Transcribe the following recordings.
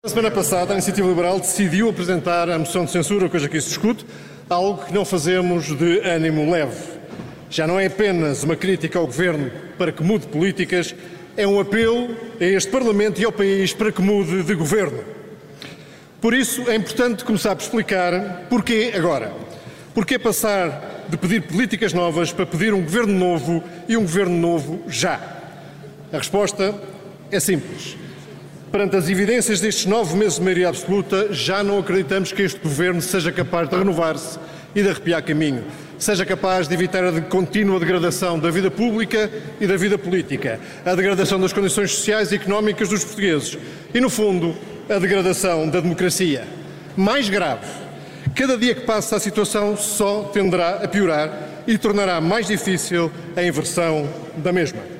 Na semana passada, a Iniciativa Liberal decidiu apresentar a moção de censura, coisa que se discute, algo que não fazemos de ânimo leve. Já não é apenas uma crítica ao Governo para que mude políticas, é um apelo a este Parlamento e ao país para que mude de Governo. Por isso, é importante começar por explicar porquê agora. Porquê passar de pedir políticas novas para pedir um Governo novo e um Governo novo já? A resposta é simples. Perante as evidências destes nove meses de maioria absoluta, já não acreditamos que este governo seja capaz de renovar-se e de arrepiar caminho, seja capaz de evitar a contínua degradação da vida pública e da vida política, a degradação das condições sociais e económicas dos portugueses. E, no fundo, a degradação da democracia. Mais grave, cada dia que passa a situação só tenderá a piorar e tornará mais difícil a inversão da mesma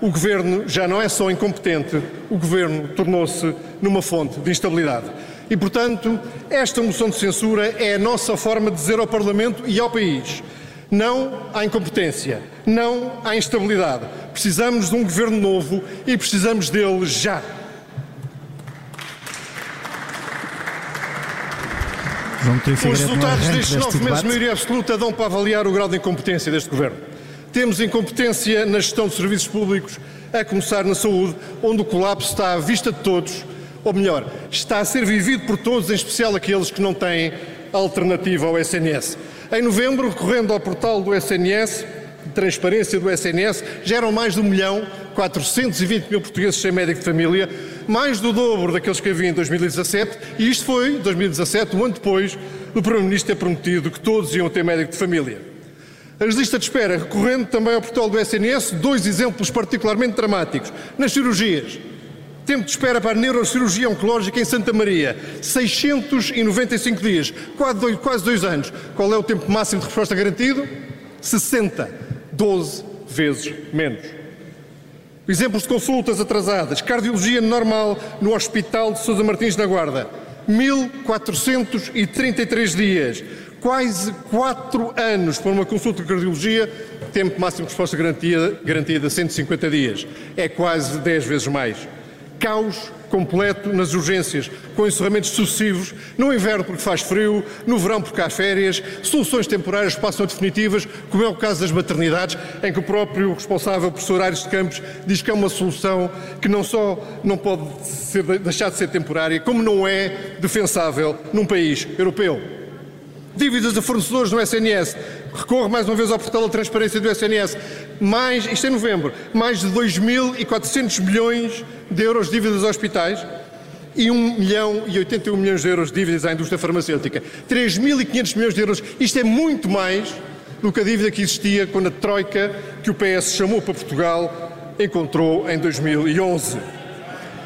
o governo já não é só incompetente, o governo tornou-se numa fonte de instabilidade. E, portanto, esta moção de censura é a nossa forma de dizer ao Parlamento e ao país: não à incompetência, não à instabilidade. Precisamos de um governo novo e precisamos dele já. Os resultados destes nove meses de maioria absoluta dão para avaliar o grau de incompetência deste governo. Temos incompetência na gestão de serviços públicos, a começar na saúde, onde o colapso está à vista de todos, ou melhor, está a ser vivido por todos, em especial aqueles que não têm alternativa ao SNS. Em novembro, recorrendo ao portal do SNS, de transparência do SNS, já eram mais de 1 milhão 420 mil portugueses sem médico de família, mais do dobro daqueles que havia em 2017, e isto foi, 2017, um ano depois do Primeiro-Ministro ter prometido que todos iam ter médico de família. As listas de espera, recorrendo também ao portal do SNS, dois exemplos particularmente dramáticos. Nas cirurgias, tempo de espera para a neurocirurgia oncológica em Santa Maria, 695 dias, quase dois, quase dois anos. Qual é o tempo máximo de resposta garantido? 60, 12 vezes menos. Exemplos de consultas atrasadas. Cardiologia normal no Hospital de Sousa Martins na Guarda. 1433 dias quase 4 anos para uma consulta de cardiologia, tempo máximo de resposta garantida, garantida 150 dias. É quase 10 vezes mais. Caos completo nas urgências, com encerramentos sucessivos, no inverno porque faz frio, no verão porque há férias, soluções temporárias passam a definitivas, como é o caso das maternidades, em que o próprio responsável, professor Aires de Campos, diz que é uma solução que não só não pode ser, deixar de ser temporária, como não é defensável num país europeu dívidas a fornecedores no SNS. Recorro mais uma vez ao portal da transparência do SNS. Mais, isto é novembro, mais de 2.400 milhões de euros de dívidas a hospitais e 1 milhão e 81 milhões de euros de dívidas à indústria farmacêutica. 3.500 milhões de euros. Isto é muito mais do que a dívida que existia quando a Troika, que o PS chamou para Portugal, encontrou em 2011.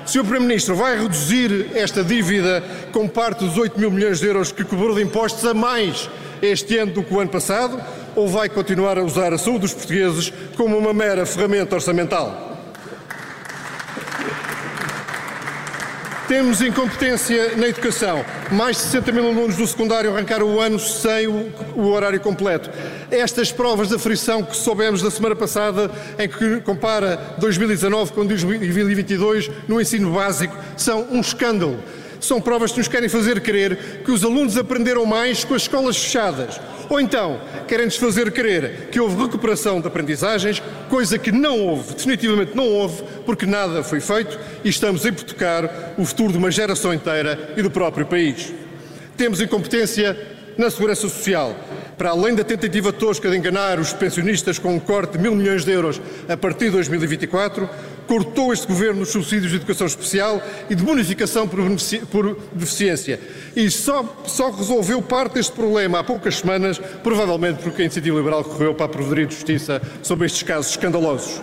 Sr. Primeiro-Ministro, vai reduzir esta dívida com parte dos 8 mil milhões de euros que cobrou de impostos a mais este ano do que o ano passado? Ou vai continuar a usar a saúde dos portugueses como uma mera ferramenta orçamental? Temos incompetência na educação. Mais de 60 mil alunos do secundário arrancaram o ano sem o, o, horário completo. Estas provas de aflição que soubemos da semana passada, em que compara 2019 com 2022 no ensino básico, são um escândalo são provas que nos querem fazer crer que os alunos aprenderam mais com as escolas fechadas. Ou então, querem-nos fazer crer que houve recuperação de aprendizagens, coisa que não houve, definitivamente não houve, porque nada foi feito e estamos a hipotecar o futuro de uma geração inteira e do próprio país. Temos incompetência na segurança social. Para além da tentativa tosca de enganar os pensionistas com um corte de mil milhões de euros a partir de 2024, cortou este governo os subsídios de educação especial e de bonificação por, deficiência. E só, só, resolveu parte deste problema há poucas semanas, provavelmente porque a Iniciativa Liberal correu para a Provedoria de Justiça sobre estes casos escandalosos.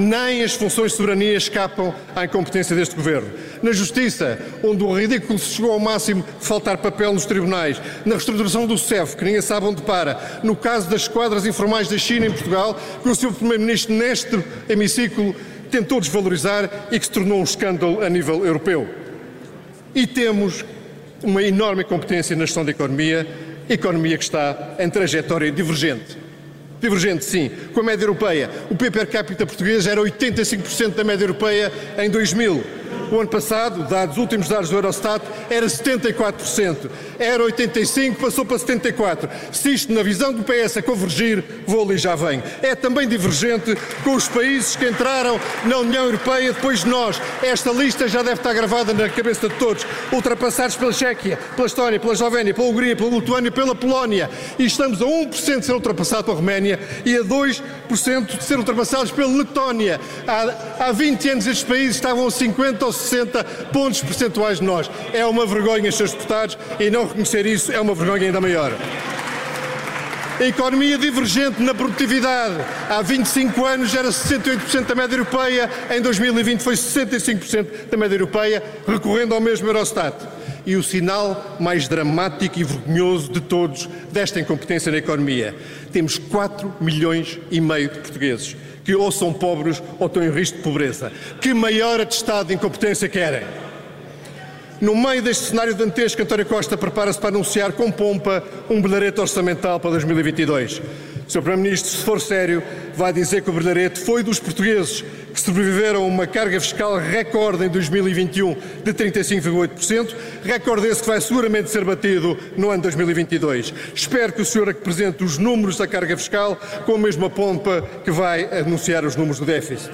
Nem as funções de soberania escapam à incompetência deste governo. Na justiça, onde o ridículo se chegou ao máximo de faltar papel nos tribunais, na reestruturação do CEF, que ninguém sabe onde para, no caso das esquadras informais da China em Portugal, que o Sr. Primeiro-Ministro, neste hemiciclo, tentou desvalorizar e que se tornou um escândalo a nível europeu. E temos uma enorme competência na gestão da economia, economia que está em trajetória divergente. Divergente, sim, com a média europeia. O PIB per capita português era 85% da média europeia em 2000. O ano passado, dados últimos dados do Eurostat, era 74%. Era 85%, passou para 74%. Se isto, na visão do PS, a convergir, vou ali já venho. É também divergente com os países que entraram na União Europeia depois de nós. Esta lista já deve estar gravada na cabeça de todos. Ultrapassados pela Chequia, pela Estónia, pela Eslovénia, pela Hungria, pela Lituânia pela Polónia. E estamos a 1% de ser ultrapassado pela Roménia e a 2% de ser ultrapassados pela Letónia. Há, há 20 anos estes países estavam a 50 ou 60 pontos percentuais de nós. É uma vergonha, seus deputados, e não reconhecer isso é uma vergonha ainda maior. A economia divergente na produtividade. Há 25 anos era 68% da média europeia, em 2020 foi 65% da média europeia, recorrendo ao mesmo Eurostat. E o sinal mais dramático e vergonhoso de todos desta incompetência na economia. Temos 4 milhões e meio de portugueses que ou são pobres ou estão em risco de pobreza. Que maior atestado de incompetência querem? No meio deste cenário dantesco, António Costa prepara-se para anunciar com pompa um brilharete orçamental para 2022. Sr. Primeiro-Ministro, se for sério, vai dizer que o brilharete foi dos portugueses que sobreviveram a uma carga fiscal recorde em 2021 de 35,8%, recorde esse que vai seguramente ser batido no ano 2022. Espero que o senhor apresente os números da carga fiscal com a mesma pompa que vai anunciar os números do déficit.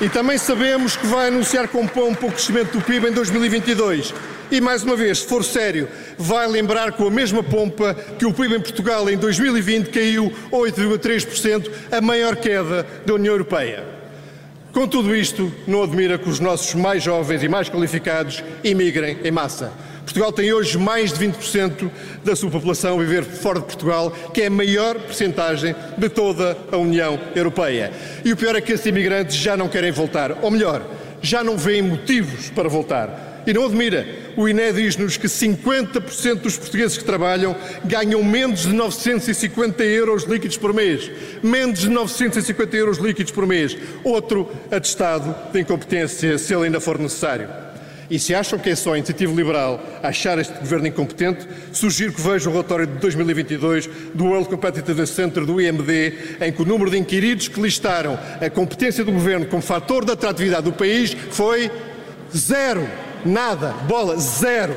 E também sabemos que vai anunciar com pompa o crescimento do PIB em 2022. E mais uma vez, se for sério, vai lembrar com a mesma pompa que o PIB em Portugal em 2020 caiu 8,3%, a maior queda da União Europeia. Com tudo isto, não admira que os nossos mais jovens e mais qualificados imigrem em massa. Portugal tem hoje mais de 20% da sua população a viver fora de Portugal, que é a maior percentagem de toda a União Europeia. E o pior é que esses imigrantes já não querem voltar, ou melhor, já não veem motivos para voltar. E não admira, o INE diz-nos que 50% dos portugueses que trabalham ganham menos de 950 euros líquidos por mês. Menos de 950 euros líquidos por mês. Outro atestado de incompetência, se ele ainda for necessário. E se acham que é só a iniciativa liberal achar este governo incompetente, sugiro que vejam o relatório de 2022 do World Competitiveness Center do IMD, em que o número de inquiridos que listaram a competência do governo como fator de atratividade do país foi zero. Nada. Bola. Zero.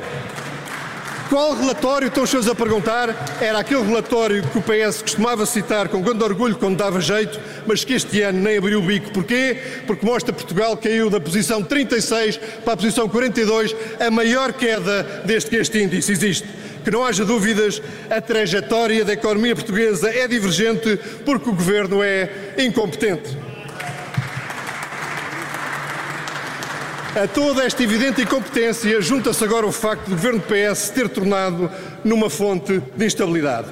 Qual relatório estão os senhores a perguntar? Era aquele relatório que o PS costumava citar com grande orgulho quando dava jeito, mas que este ano nem abriu o bico. Porquê? Porque mostra Portugal caiu da posição 36 para a posição 42, a maior queda desde que este índice existe. Que não haja dúvidas, a trajetória da economia portuguesa é divergente porque o governo é incompetente. A toda esta evidente incompetência junta-se agora o facto do governo PS ter tornado numa fonte de instabilidade.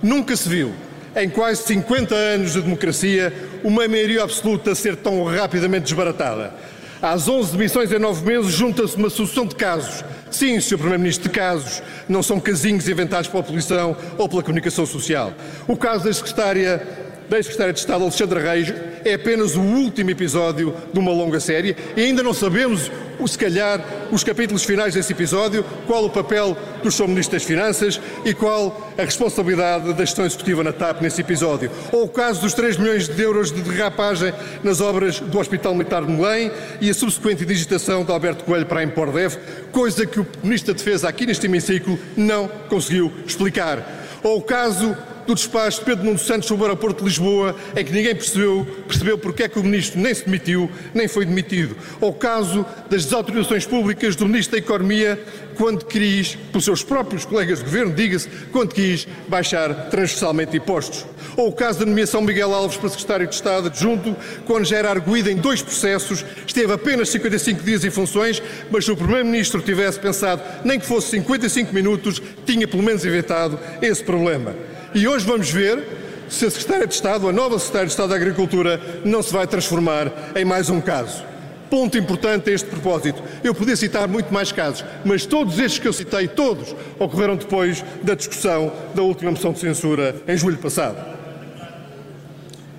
Nunca se viu, em quase 50 anos de democracia, uma maioria absoluta ser tão rapidamente desbaratada. Às 11 demissões em 9 meses junta-se uma sucessão de casos. Sim, Sr. Primeiro-Ministro, de casos. Não são casinhos inventados pela oposição ou pela comunicação social. O caso da Secretária da ex-secretária de Estado Alexandra Reis é apenas o último episódio de uma longa série e ainda não sabemos, se calhar, os capítulos finais desse episódio, qual o papel do Sr. Ministro das Finanças e qual a responsabilidade da gestão executiva na TAP nesse episódio. Ou o caso dos 3 milhões de euros de derrapagem nas obras do Hospital Militar de Belém e a subsequente digitação de Alberto Coelho para a Impordev, coisa que o Ministro da Defesa aqui neste hemiciclo não conseguiu explicar. Ou o caso do despacho de Pedro Nuno Santos sobre o aeroporto de Lisboa, em que ninguém percebeu, percebeu porque é que o Ministro nem se demitiu, nem foi demitido. Ou o caso das desautorizações públicas do Ministro da Economia, quando quis, pelos seus próprios colegas de Governo, diga-se, quando quis baixar transversalmente impostos. Ou o caso da nomeação Miguel Alves para Secretário de Estado adjunto, quando já era arguído em dois processos, esteve apenas 55 dias em funções, mas se o Primeiro-Ministro tivesse pensado nem que fosse 55 minutos, tinha pelo menos evitado esse problema. E hoje vamos ver se a Secretária de Estado, a nova Secretária de Estado da Agricultura, não se vai transformar em mais um caso. Ponto importante a este propósito. Eu podia citar muito mais casos, mas todos estes que eu citei, todos, ocorreram depois da discussão da última moção de censura em julho passado.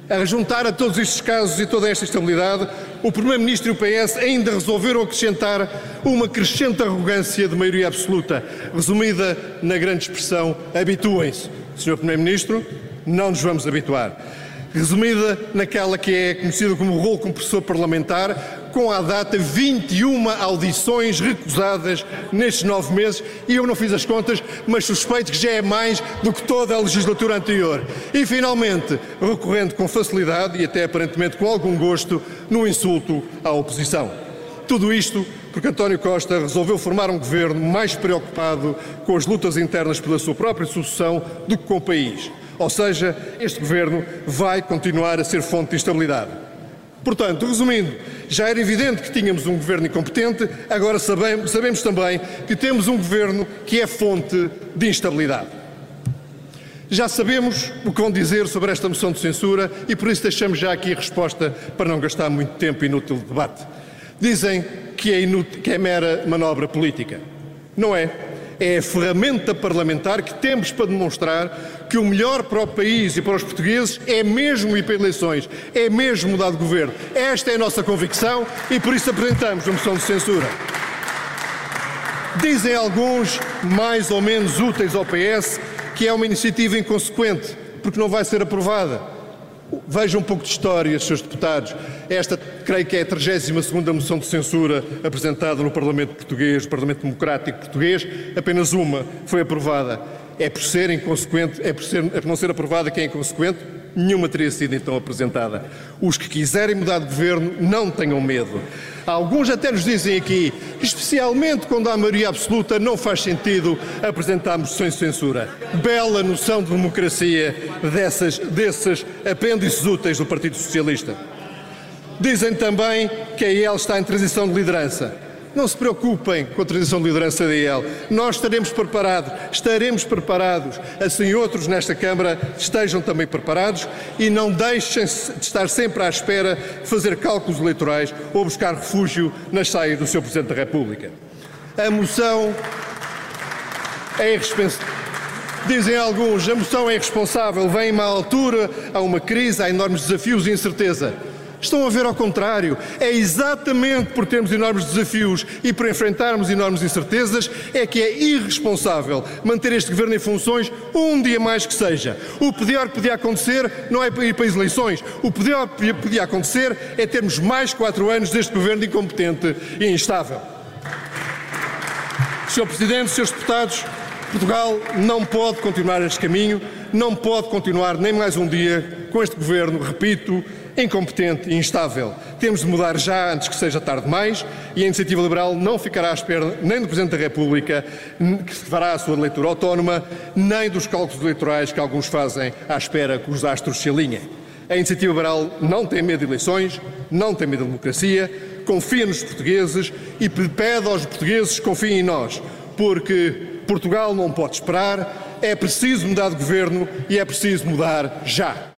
A juntar a todos estes casos e toda esta estabilidade, o Primeiro-Ministro e o PS ainda resolveram acrescentar uma crescente arrogância de maioria absoluta, resumida na grande expressão habituem-se. Sr. Primeiro-Ministro, não nos vamos habituar. Resumida naquela que é conhecida como rolo compressor parlamentar, com a data 21 audições recusadas nestes nove meses e eu não fiz as contas, mas suspeito que já é mais do que toda a legislatura anterior. E finalmente, recorrendo com facilidade e até aparentemente com algum gosto no insulto à oposição. Tudo isto porque António Costa resolveu formar um governo mais preocupado com as lutas internas pela sua própria sucessão do que com o país. Ou seja, este governo vai continuar a ser fonte de instabilidade. Portanto, resumindo, já era evidente que tínhamos um governo incompetente, agora sabemos, sabemos também que temos um governo que é fonte de instabilidade. Já sabemos o que vão dizer sobre esta moção de censura e por isso deixamos já aqui a resposta para não gastar muito tempo inútil de debate. Dizem que é, inútil, que é mera manobra política. Não é. É a ferramenta parlamentar que temos para demonstrar que o melhor para o país e para os portugueses é mesmo ir para eleições, é mesmo mudar de governo. Esta é a nossa convicção e por isso apresentamos a moção de censura. Dizem alguns, mais ou menos úteis ao PS, que é uma iniciativa inconsequente, porque não vai ser aprovada. Vejam um pouco de história, Srs. Deputados. Esta, creio que é a 32 moção de censura apresentada no Parlamento Português, Parlamento Democrático Português. Apenas uma foi aprovada. É por ser inconsequente, é por, ser, é por não ser aprovada que é inconsequente? Nenhuma teria sido então apresentada. Os que quiserem mudar de governo, não tenham medo. Alguns até nos dizem aqui, especialmente quando há maioria absoluta, não faz sentido apresentarmos sem censura. Bela noção de democracia dessas, desses apêndices úteis do Partido Socialista. Dizem também que a IEL está em transição de liderança. Não se preocupem com a transição de liderança da IEL. Nós estaremos preparados, estaremos preparados, assim outros nesta Câmara estejam também preparados e não deixem de estar sempre à espera de fazer cálculos eleitorais ou buscar refúgio nas saias do seu Presidente da República. A moção é irresponsável. Dizem alguns, a moção é irresponsável, vem em má altura, há uma crise, há enormes desafios e incerteza. Estão a ver ao contrário. É exatamente por termos enormes desafios e por enfrentarmos enormes incertezas é que é irresponsável manter este governo em funções um dia mais que seja. O pior que podia acontecer não é ir para as eleições. O pior que podia acontecer é termos mais quatro anos deste governo incompetente e instável. Sr. Presidente, Srs. Deputados, Portugal não pode continuar este caminho, não pode continuar nem mais um dia com este governo, repito, incompetente e instável. Temos de mudar já antes que seja tarde demais e a Iniciativa Liberal não ficará à espera nem do Presidente da República, que fará a sua leitura autónoma, nem dos cálculos eleitorais que alguns fazem à espera que os astros se alinhem. A Iniciativa Liberal não tem medo de eleições, não tem medo de democracia, confia nos portugueses e pede aos portugueses que confiem em nós, porque Portugal não pode esperar, é preciso mudar de governo e é preciso mudar já.